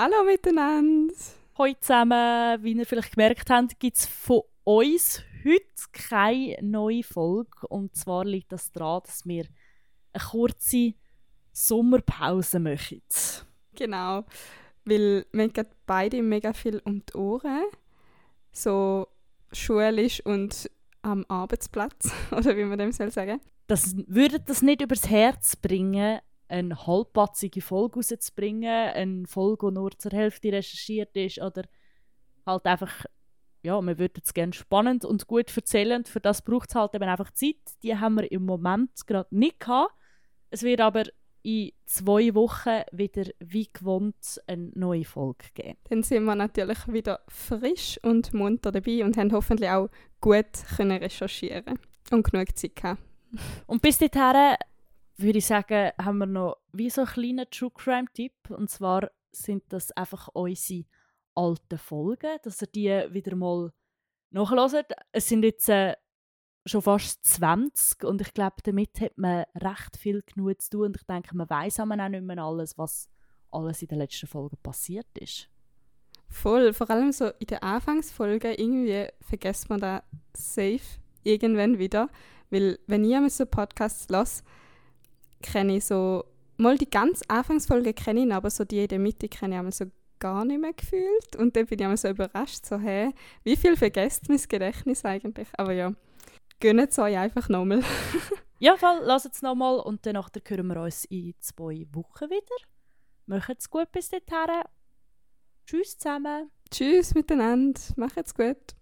Hallo miteinander. Hallo zusammen. Wie ihr vielleicht gemerkt habt, gibt es von uns heute keine neue Folge. Und zwar liegt das daran, dass wir eine kurze Sommerpause machen. Genau, weil wir haben beide mega viel um die Ohren. So schulisch und am Arbeitsplatz, oder wie man dem soll sagen. Das würde das nicht übers Herz bringen, eine halbpatzige Folge rauszubringen, eine Folge, die nur zur Hälfte recherchiert ist oder halt einfach, ja, wir würden es gerne spannend und gut erzählen. Für das braucht es halt eben einfach Zeit. Die haben wir im Moment gerade nicht gehabt. Es wird aber in zwei Wochen wieder wie gewohnt eine neue Folge geben. Dann sind wir natürlich wieder frisch und munter dabei und haben hoffentlich auch gut können recherchieren und genug Zeit gehabt. Und bis dahin würde ich sagen, haben wir noch wie so einen kleinen True Crime Tipp. Und zwar sind das einfach unsere alten Folgen, dass ihr die wieder mal nachhört. Es sind jetzt äh, schon fast 20 und ich glaube, damit hat man recht viel genug zu tun. Und ich denke, man weiß auch nicht mehr alles, was alles in den letzten Folgen passiert ist. Voll, vor allem so in den Anfangsfolgen irgendwie vergisst man da safe irgendwann wieder. Weil wenn ich einmal so Podcasts lasse, kenne ich so, mal die ganz Anfangsfolge kenne ich, aber so die in der Mitte kenne ich so gar nicht mehr gefühlt. Und dann bin ich immer so überrascht, so, hä, wie viel vergesst mein Gedächtnis eigentlich? Aber ja, gönnt es euch einfach nochmal. ja, voll, lasst es nochmal und dann hören wir uns in zwei Wochen wieder. Macht es gut bis dahin. Tschüss zusammen. Tschüss miteinander. Macht's gut.